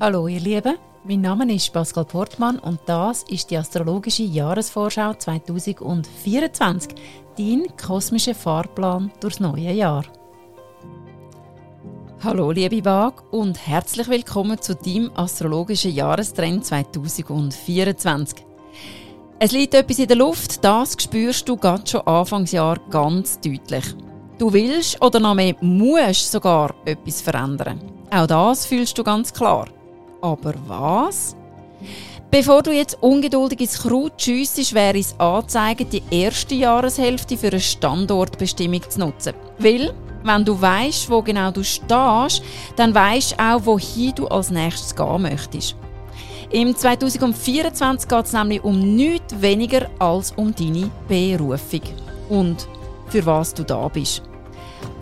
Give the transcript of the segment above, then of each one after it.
Hallo ihr Lieben, mein Name ist Pascal Portmann und das ist die astrologische Jahresvorschau 2024, dein kosmischer Fahrplan durchs neue Jahr. Hallo liebe Waag und herzlich willkommen zu deinem astrologischen Jahrestrend 2024. Es liegt etwas in der Luft, das spürst du ganz schon Anfangsjahr ganz deutlich. Du willst oder noch mehr musst sogar etwas verändern. Auch das fühlst du ganz klar. Aber was? Bevor du jetzt ungeduldig ins Kraut schiessest, wäre es anzeigen, die erste Jahreshälfte für eine Standortbestimmung zu nutzen. Weil, wenn du weißt, wo genau du stehst, dann weißt du auch, wohin du als nächstes gehen möchtest. Im 2024 geht es nämlich um nichts weniger als um deine Berufung und für was du da bist.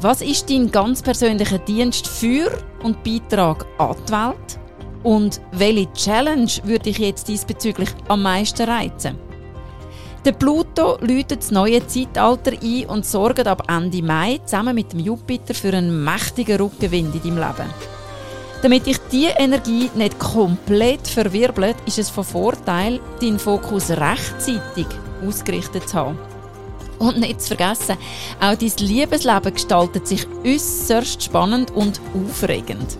Was ist dein ganz persönlicher Dienst für und Beitrag an die Welt? Und welche Challenge würde dich jetzt diesbezüglich am meisten reizen? Der Pluto läutet das neue Zeitalter ein und sorgt ab Ende Mai zusammen mit dem Jupiter für einen mächtigen Rückenwind in deinem Leben. Damit dich diese Energie nicht komplett verwirbelt, ist es von Vorteil, deinen Fokus rechtzeitig ausgerichtet zu haben. Und nicht zu vergessen, auch dein Liebesleben gestaltet sich äußerst spannend und aufregend.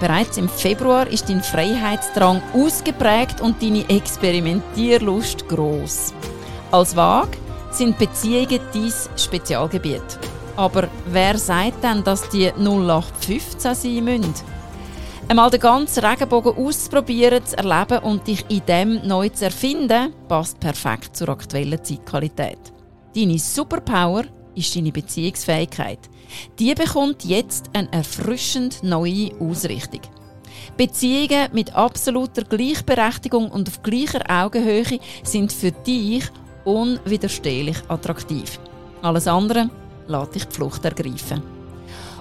Bereits im Februar ist dein Freiheitsdrang ausgeprägt und deine Experimentierlust groß. Als Waag sind Beziehungen dein Spezialgebiet. Aber wer sagt denn, dass die 0815 sein müssen? Einmal den ganzen Regenbogen auszuprobieren, zu erleben und dich in dem neu zu erfinden, passt perfekt zur aktuellen Zeitqualität. Deine Superpower ist deine Beziehungsfähigkeit. Die bekommt jetzt eine erfrischend neue Ausrichtung. Beziehungen mit absoluter Gleichberechtigung und auf gleicher Augenhöhe sind für dich unwiderstehlich attraktiv. Alles andere lässt dich die Flucht ergreifen.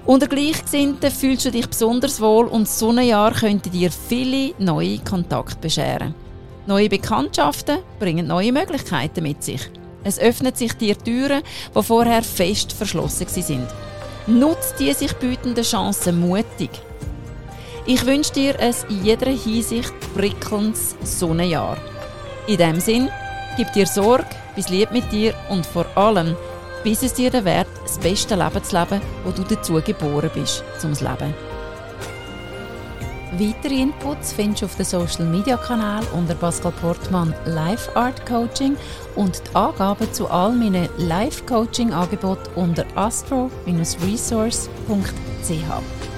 Unter Gleichgesinnten fühlst du dich besonders wohl und so ein Jahr könnte dir viele neue Kontakte bescheren. Neue Bekanntschaften bringen neue Möglichkeiten mit sich. Es öffnen sich dir Türen, die vorher fest verschlossen sind. Nutz die sich bietenden Chancen mutig. Ich wünsche dir ein in jeder Hinsicht prickelndes Sonnenjahr. In dem Sinn, gib dir Sorge, bis lieb mit dir und vor allem, bis es dir den Wert, das beste Leben zu leben, wo du dazu geboren bist, zum Leben. Weitere Inputs findest du auf den Social Media Kanal unter Pascal Portmann Live Art Coaching und die Angaben zu all meinen Live Coaching Angeboten unter astro-resource.ch.